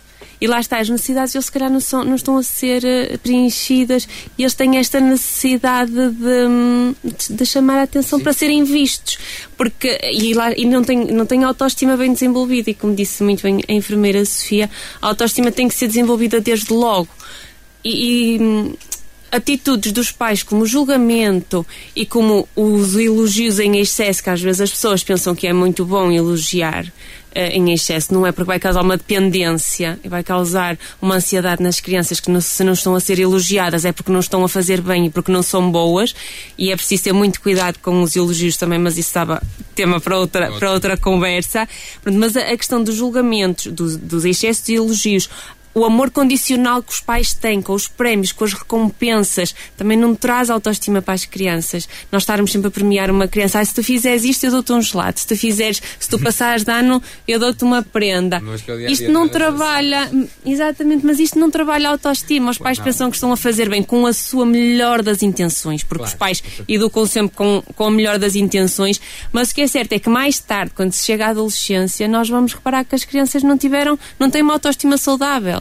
E lá está, as necessidades eles se calhar não, são, não estão a ser uh, preenchidas e eles têm esta necessidade de, de chamar a atenção Sim. para serem vistos. Porque, e, lá, e não, tem, não tem autoestima bem desenvolvida, e como disse muito bem a enfermeira Sofia, a autoestima tem que ser desenvolvida desde logo. E, e atitudes dos pais como julgamento e como os elogios em excesso, que às vezes as pessoas pensam que é muito bom elogiar uh, em excesso, não é porque vai causar uma dependência e vai causar uma ansiedade nas crianças que não, se não estão a ser elogiadas é porque não estão a fazer bem e porque não são boas. E é preciso ter muito cuidado com os elogios também, mas isso estava tema para outra, para outra conversa. Mas a, questão dos julgamentos, dos, dos excessos de elogios, o amor condicional que os pais têm com os prémios, com as recompensas, também não traz autoestima para as crianças. Nós estarmos sempre a premiar uma criança, ah, se tu fizeres isto, eu dou-te um gelado, se tu fizeres, se tu passares de ano, eu dou-te uma prenda. Isto não trabalha, exatamente, mas isto não trabalha a autoestima. Os pais pensam que estão a fazer bem com a sua melhor das intenções, porque claro. os pais educam sempre com, com a melhor das intenções, mas o que é certo é que mais tarde, quando se chega à adolescência, nós vamos reparar que as crianças não tiveram, não têm uma autoestima saudável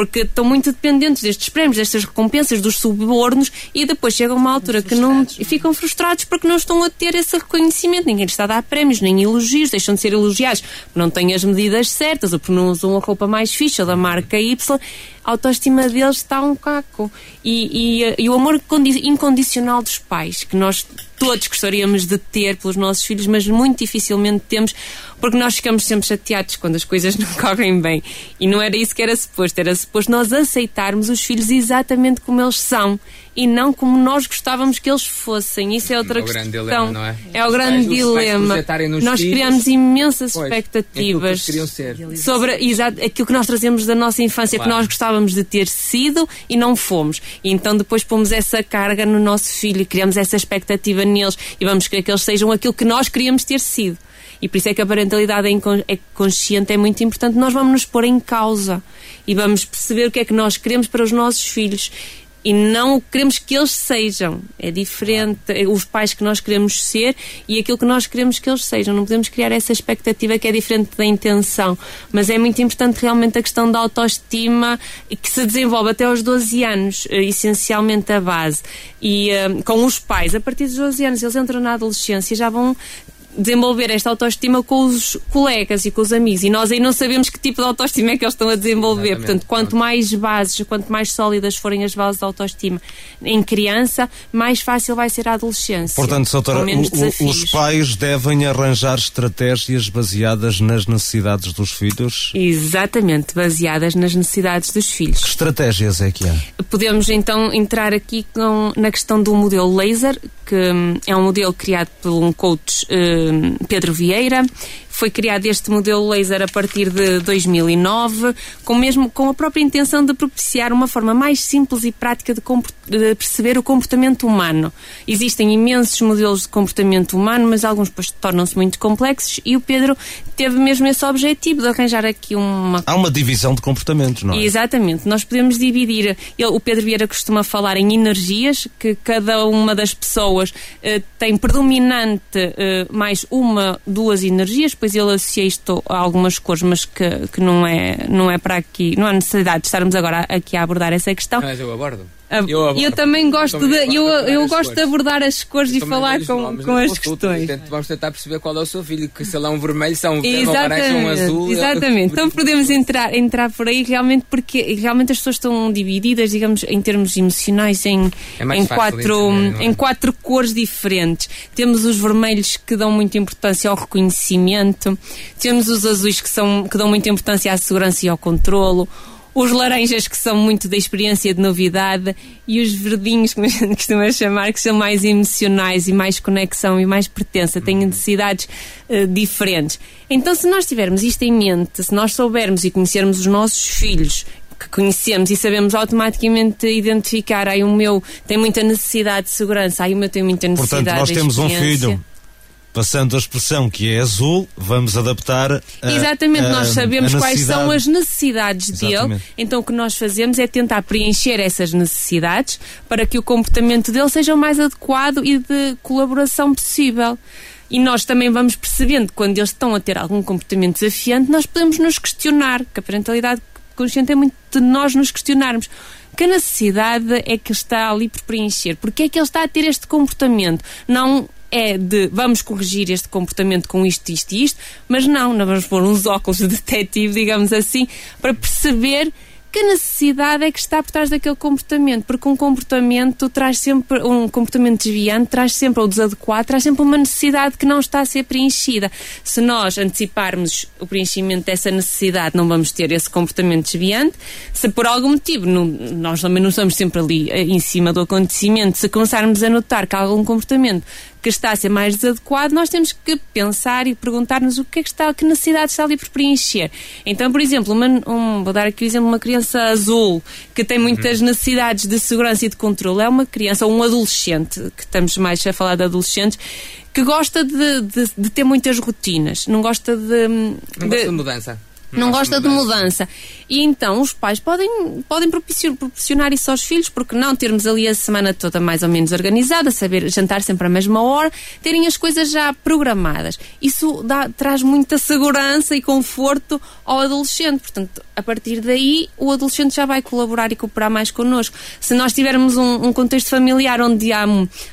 porque estão muito dependentes destes prémios, destas recompensas, dos subornos e depois chega uma altura que não e ficam frustrados porque não estão a ter esse reconhecimento. Ninguém está a dar prémios, nem elogios, deixam de ser elogiados porque não têm as medidas certas ou porque não usam a roupa mais fixa da marca Y. A autoestima deles está um caco. E, e, e o amor incondicional dos pais, que nós todos gostaríamos de ter pelos nossos filhos, mas muito dificilmente temos, porque nós ficamos sempre chateados quando as coisas não correm bem. E não era isso que era suposto, era suposto nós aceitarmos os filhos exatamente como eles são e não como nós gostávamos que eles fossem. Isso é outra é questão. Dilema, não é? é o grande dilema. Nós criamos imensas pois, expectativas sobre exato, aquilo que nós trazemos da nossa infância, claro. que nós gostávamos de ter sido e não fomos. E então depois pomos essa carga no nosso filho e criamos essa expectativa neles e vamos querer que eles sejam aquilo que nós queríamos ter sido. E por isso é que a parentalidade é, é consciente é muito importante. Nós vamos nos pôr em causa e vamos perceber o que é que nós queremos para os nossos filhos e não queremos que eles sejam. É diferente é os pais que nós queremos ser e aquilo que nós queremos que eles sejam. Não podemos criar essa expectativa que é diferente da intenção. Mas é muito importante realmente a questão da autoestima que se desenvolve até aos 12 anos, eh, essencialmente a base. E uh, com os pais, a partir dos 12 anos, eles entram na adolescência e já vão desenvolver esta autoestima com os colegas e com os amigos. E nós aí não sabemos que tipo de autoestima é que eles estão a desenvolver. Exatamente. Portanto, quanto mais bases, quanto mais sólidas forem as bases de autoestima em criança, mais fácil vai ser a adolescência. Portanto, doutora, os pais devem arranjar estratégias baseadas nas necessidades dos filhos? Exatamente, baseadas nas necessidades dos filhos. Que estratégias é que há? Podemos então entrar aqui com, na questão do modelo laser, que hum, é um modelo criado por um coach hum, Pedro Vieira foi criado este modelo laser a partir de 2009, com, mesmo, com a própria intenção de propiciar uma forma mais simples e prática de, de perceber o comportamento humano. Existem imensos modelos de comportamento humano, mas alguns tornam-se muito complexos e o Pedro teve mesmo esse objetivo de arranjar aqui uma. Há uma divisão de comportamentos, não é? Exatamente. Nós podemos dividir. Ele, o Pedro Vieira costuma falar em energias, que cada uma das pessoas eh, tem predominante eh, mais uma, duas energias, pois depois ele associa isto a algumas cores, mas que, que não, é, não é para aqui, não há necessidade de estarmos agora aqui a abordar essa questão. Mas eu abordo. Eu, eu, também gosto de eu, eu gosto de abordar as cores e falar com, nomes, com as questões. vamos tentar perceber qual é o seu filho, que se ele é um vermelho, se é um verde, um azul. Exatamente. Então podemos entrar, entrar por aí realmente porque realmente as pessoas estão divididas, digamos, em termos emocionais em, é em, quatro, é? em quatro cores diferentes. Temos os vermelhos que dão muita importância ao reconhecimento, temos os azuis que, são, que dão muita importância à segurança e ao controlo os laranjas que são muito da experiência de novidade e os verdinhos, como a gente costuma chamar, que são mais emocionais e mais conexão e mais pertença, têm necessidades uh, diferentes. Então, se nós tivermos isto em mente, se nós soubermos e conhecermos os nossos filhos que conhecemos e sabemos automaticamente identificar, aí o meu tem muita necessidade de segurança, aí o meu tem muita necessidade Portanto, nós temos um filho passando a expressão que é azul, vamos adaptar. A, Exatamente, a, nós sabemos quais são as necessidades Exatamente. dele, então o que nós fazemos é tentar preencher essas necessidades para que o comportamento dele seja o mais adequado e de colaboração possível. E nós também vamos percebendo que quando eles estão a ter algum comportamento desafiante, nós podemos nos questionar, que a parentalidade consciente é muito de nós nos questionarmos que necessidade é que está ali por preencher? Porque é que ele está a ter este comportamento? Não é de vamos corrigir este comportamento com isto, isto e isto, mas não, não vamos pôr uns óculos de detetive, digamos assim, para perceber que necessidade é que está por trás daquele comportamento? Porque um comportamento traz sempre, um comportamento desviante traz sempre, ou desadequado, traz sempre uma necessidade que não está a ser preenchida. Se nós anteciparmos o preenchimento dessa necessidade, não vamos ter esse comportamento desviante. Se por algum motivo, não, nós também não estamos sempre ali eh, em cima do acontecimento, se começarmos a notar que há algum comportamento que está a ser mais desadequado, nós temos que pensar e perguntar-nos o que é que está, que necessidade está ali por preencher. Então, por exemplo, uma, um, vou dar aqui o exemplo de uma criança azul que tem muitas uhum. necessidades de segurança e de controle. É uma criança ou um adolescente, que estamos mais a falar de adolescentes, que gosta de, de, de ter muitas rotinas, não gosta de. Não de, gosta de mudança. Não, não gosta de mudança. E então os pais podem, podem proporcionar isso aos filhos, porque não termos ali a semana toda mais ou menos organizada, saber jantar sempre à mesma hora, terem as coisas já programadas. Isso dá, traz muita segurança e conforto ao adolescente. Portanto, a partir daí, o adolescente já vai colaborar e cooperar mais connosco. Se nós tivermos um, um contexto familiar onde há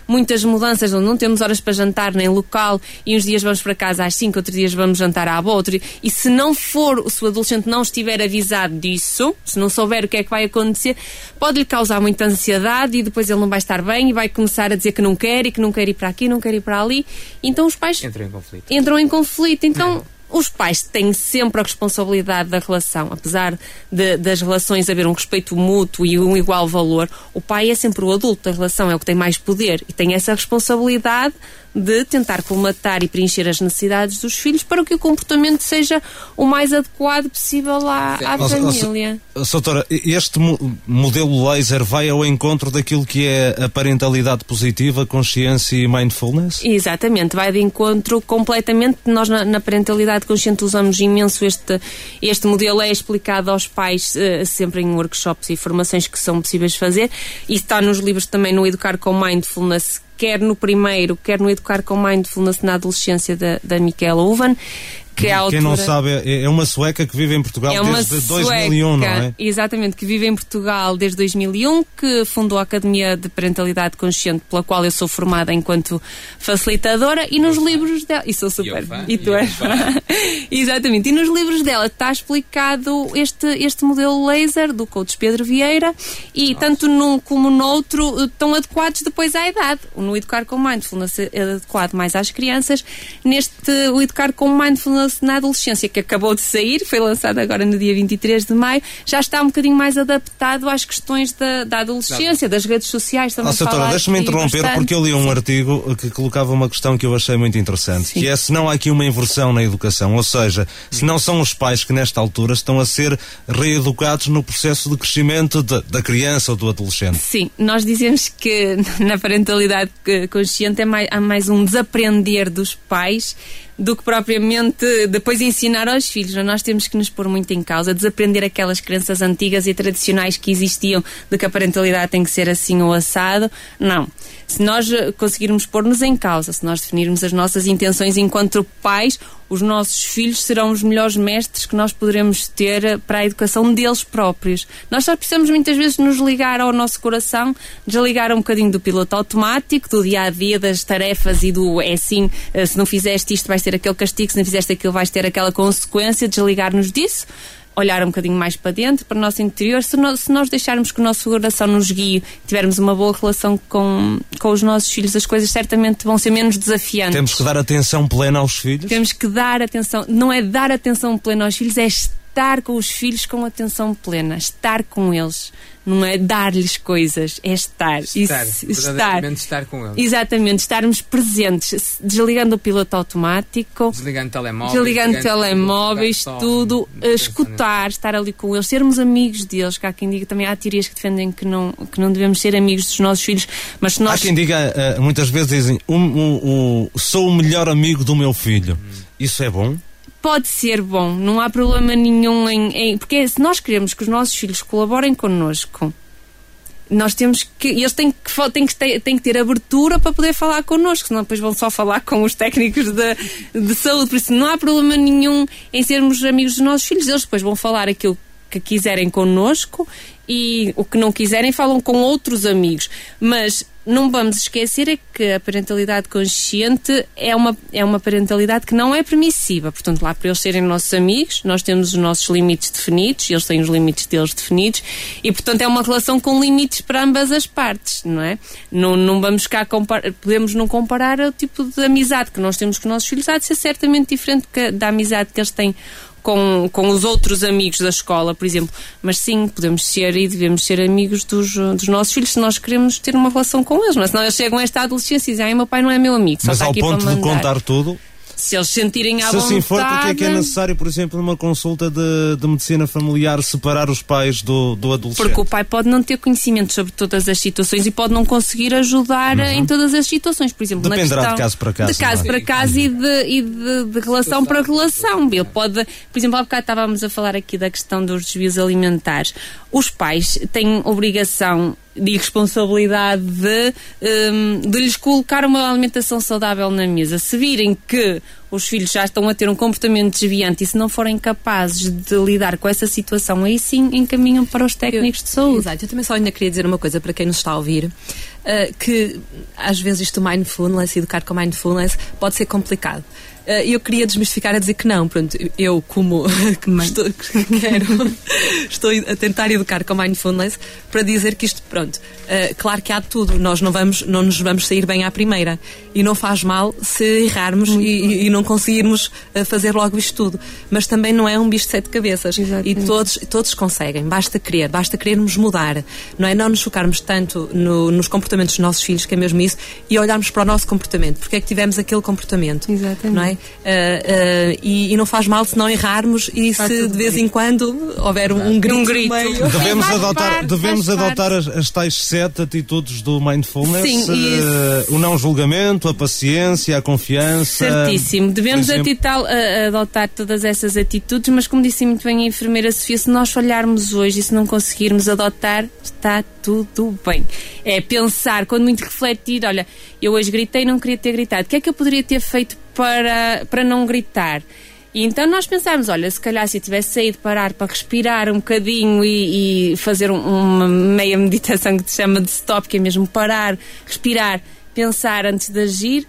muitas mudanças, onde não temos horas para jantar nem local, e uns dias vamos para casa às 5, outros dias vamos jantar à boa, outro, e se não for, se o adolescente não estiver avisado disso, se não souber o que é que vai acontecer, pode lhe causar muita ansiedade e depois ele não vai estar bem e vai começar a dizer que não quer e que não quer ir para aqui, não quer ir para ali. Então os pais entram em conflito. Entram em conflito. Então. os pais têm sempre a responsabilidade da relação, apesar de, das relações haver um respeito mútuo e um igual valor, o pai é sempre o adulto da relação, é o que tem mais poder e tem essa responsabilidade de tentar colmatar e preencher as necessidades dos filhos para que o comportamento seja o mais adequado possível à, à família. Soutora, este modelo laser vai ao encontro daquilo que é a parentalidade positiva, consciência e mindfulness? Exatamente, vai de encontro completamente. Nós na, na parentalidade consciente usamos imenso este, este modelo, é explicado aos pais uh, sempre em workshops e formações que são possíveis fazer e está nos livros também no Educar com Mindfulness quer no primeiro, quer no Educar com Mindfulness na adolescência da, da Michaela Uvan que é a Quem não sabe, é, é uma sueca que vive em Portugal é desde sueca, 2001, não é? Exatamente, que vive em Portugal desde 2001, que fundou a Academia de Parentalidade Consciente, pela qual eu sou formada enquanto facilitadora, e nos livros dela. E sou super. E, e tu és. Exatamente, e nos livros dela está explicado este, este modelo laser do coach Pedro Vieira, e Nossa. tanto num como no outro estão adequados depois à idade. No Educar com Mindfulness é adequado mais às crianças, neste o Educar com Mindfulness na adolescência, que acabou de sair, foi lançado agora no dia 23 de maio, já está um bocadinho mais adaptado às questões da, da adolescência, das redes sociais. Também oh, deixa-me interromper bastante. porque eu li um Sim. artigo que colocava uma questão que eu achei muito interessante, Sim. que é se não há aqui uma inversão na educação, ou seja, se não são os pais que nesta altura estão a ser reeducados no processo de crescimento de, da criança ou do adolescente. Sim, nós dizemos que na parentalidade consciente é mais, há mais um desaprender dos pais do que propriamente depois ensinar aos filhos. Nós temos que nos pôr muito em causa, desaprender aquelas crenças antigas e tradicionais que existiam de que a parentalidade tem que ser assim ou assado. Não. Se nós conseguirmos pôr-nos em causa, se nós definirmos as nossas intenções enquanto pais, os nossos filhos serão os melhores mestres que nós poderemos ter para a educação deles próprios. Nós só precisamos muitas vezes nos ligar ao nosso coração, desligar um bocadinho do piloto automático, do dia a dia, das tarefas e do é assim, eh, se não fizeste isto vais ter aquele castigo, se não fizeste aquilo vais ter aquela consequência, desligar-nos disso olhar um bocadinho mais para dentro, para o nosso interior. Se nós, se nós deixarmos que o nosso coração nos guie, tivermos uma boa relação com, com os nossos filhos, as coisas certamente vão ser menos desafiantes. Temos que dar atenção plena aos filhos? Temos que dar atenção, não é dar atenção plena aos filhos, é estar com os filhos com atenção plena, estar com eles. Não é dar-lhes coisas, é estar. Estar, Isso- estar. estar com eles. Exatamente, estarmos presentes, desligando o piloto automático, Desligando telemóveis. desligando telemóveis, tudo, a escutar, estar ali com eles, sermos amigos deles, que há quem diga também, há teorias que defendem que não, que não devemos ser amigos dos nossos filhos, mas se Há nós quem diga, eh, muitas vezes dizem, um, um- um- sou o melhor amigo do meu filho. Isso é bom? Pode ser bom, não há problema nenhum em, em- Porque se nós queremos que os nossos filhos colaborem connosco, nós temos que. Eles têm que, têm que, ter, têm que ter abertura para poder falar connosco, senão depois vão só falar com os técnicos de, de saúde. Por isso não há problema nenhum em sermos amigos dos nossos filhos. Eles depois vão falar aquilo que quiserem connosco e o que não quiserem falam com outros amigos. Mas não vamos esquecer é que a parentalidade consciente é uma, é uma parentalidade que não é permissiva. Portanto, lá para eles serem nossos amigos, nós temos os nossos limites definidos, eles têm os limites deles definidos, e portanto é uma relação com limites para ambas as partes, não é? Não, não vamos cá comparar, podemos não comparar o tipo de amizade que nós temos com os nossos filhos, há de ser certamente diferente que- da amizade que eles têm com, com os outros amigos da escola, por exemplo. Mas sim, podemos ser e devemos ser amigos dos, dos nossos filhos se nós queremos ter uma relação com eles. Não é? Senão eles chegam a esta adolescência e dizem, ai, meu pai não é meu amigo, só Mas ao ponto de contar tudo, Se eles sentirem à se assim vontade... for, porque é que é necessário, por exemplo, numa consulta de, de medicina familiar, separar os pais do, do adolescente? Porque o pai pode não ter conhecimento sobre todas as situações e pode não conseguir ajudar em todas as situações. Por exemplo, Dependerá na de questão caso para caso, De caso é? para caso e de, e de- de relação para relação. Ele pode, por exemplo, há bocado estávamos a falar aqui da questão dos desvios alimentares. Os pais têm obrigação e responsabilidade de, hum, de lhes colocar uma alimentação saudável na mesa. Se virem que os filhos já estão a ter um comportamento desviante e se não forem capazes de lidar com essa situação, aí sim encaminham para os técnicos de saúde. Exato, eu também só ainda queria dizer uma coisa para quem nos está a ouvir, eh, que às vezes isto mindfulness, educar com mindfulness, pode ser complicado. Eh, eu queria desmistificar a dizer que não, pronto, eu como estou, que quero, estou a tentar educar com mindfulness para dizer que isto, pronto, eh, claro que há de tudo, nós não, vamos, não nos vamos sair bem à primeira e não faz mal se errarmos e, e- e não conseguirmos eh, fazer logo isto tudo, mas também não é um bicho de sete cabeças Exatamente. e todos, todos conseguem, basta querer, basta querermos mudar, não é? Não nos focarmos tanto no- nos comportamentos dos nossos filhos, que é mesmo isso, e olharmos para o nosso comportamento, porque é que tivemos aquele comportamento, Exatamente. não é? Ah, ah, e, e não faz mal se não errarmos e Faz se de vez bem. em quando houver um, um grito, Um grito. meio. Devemos Faz adotar, parte, devemos adotar as, as tais sete atitudes do mindfulness: Sim, eh, o não julgamento, a paciência, a confiança. Certíssimo. Devemos atital- adotar todas essas atitudes, mas como disse muito bem a enfermeira Sofia, se nós falharmos hoje e se não conseguirmos adotar, está tudo bem. É pensar, quando muito refletir, olha, eu hoje gritei não queria ter gritado. O que é que eu poderia ter feito para, para não gritar? E então nós pensámos, olha, se calhar se eu tivesse saído parar para respirar um bocadinho e, e fazer um- uma meia meditação que se chama de stop, que é mesmo parar, respirar, pensar antes de agir,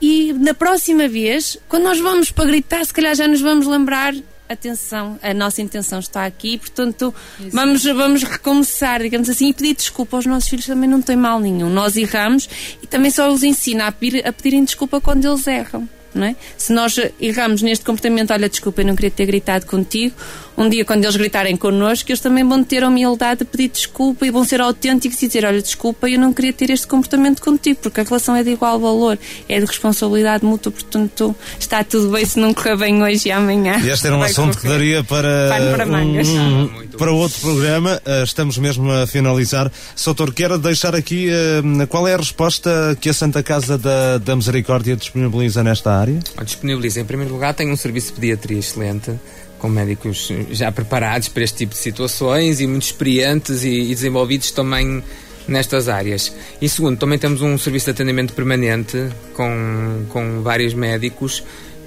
e na próxima vez, quando nós vamos para gritar, se calhar já nos vamos lembrar. Atenção, a nossa intenção está aqui, portanto, vamos, vamos recomeçar, digamos assim, e pedir desculpa aos nossos filhos também não tem mal nenhum. Nós erramos e também só os ensina a, pedir, a pedirem desculpa quando eles erram. É? Se nós erramos neste comportamento, olha, desculpa, eu não queria ter gritado contigo, um dia quando eles gritarem connosco, eles também vão ter a humildade de pedir desculpa e vão ser autênticos e dizer, olha, desculpa, eu não queria ter este comportamento contigo, porque a relação é de igual valor, é de responsabilidade mútua, portanto, está tudo bem se não correr bem hoje e amanhã. E este era um Vai assunto que correr. daria para, para um- para outro programa. Uh, estamos mesmo a finalizar. Soutor, quero deixar aqui uh, qual é a resposta que a Santa Casa da, da Misericórdia disponibiliza nesta área? Disponibiliza, em primeiro lugar, tem um serviço de pediatria excelente, com médicos já preparados para este tipo de situações e muito experientes e, e desenvolvidos também nestas áreas. E segundo, também temos um serviço de atendimento permanente com, com vários médicos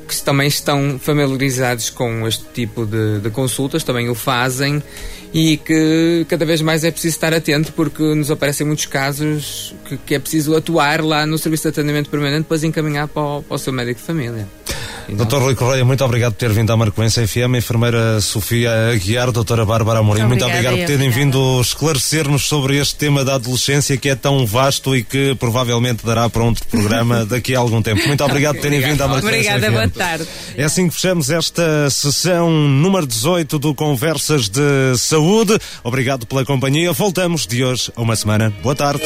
que também estão familiarizados com este tipo de, de consultas, também o fazem e que cada vez mais é preciso estar atento porque nos aparecem muitos casos que, que é preciso atuar lá no serviço de atendimento permanente depois encaminhar para o, para o seu médico de família. Doutor Rui Correia, muito obrigado por ter vindo à Marcoense FM. Enfermeira Sofia Aguiar, doutora Bárbara Amorim, muito obrigado por terem vindo esclarecer-nos sobre este tema da adolescência que é tão vasto e que provavelmente dará para outro programa daqui a algum tempo. Muito obrigado por terem vindo à Marcoense Obrigada, FM. boa tarde. É assim que fechamos esta sessão número 18 do Conversas de Saúde. Obrigado pela companhia. Voltamos de hoje a uma semana. Boa tarde.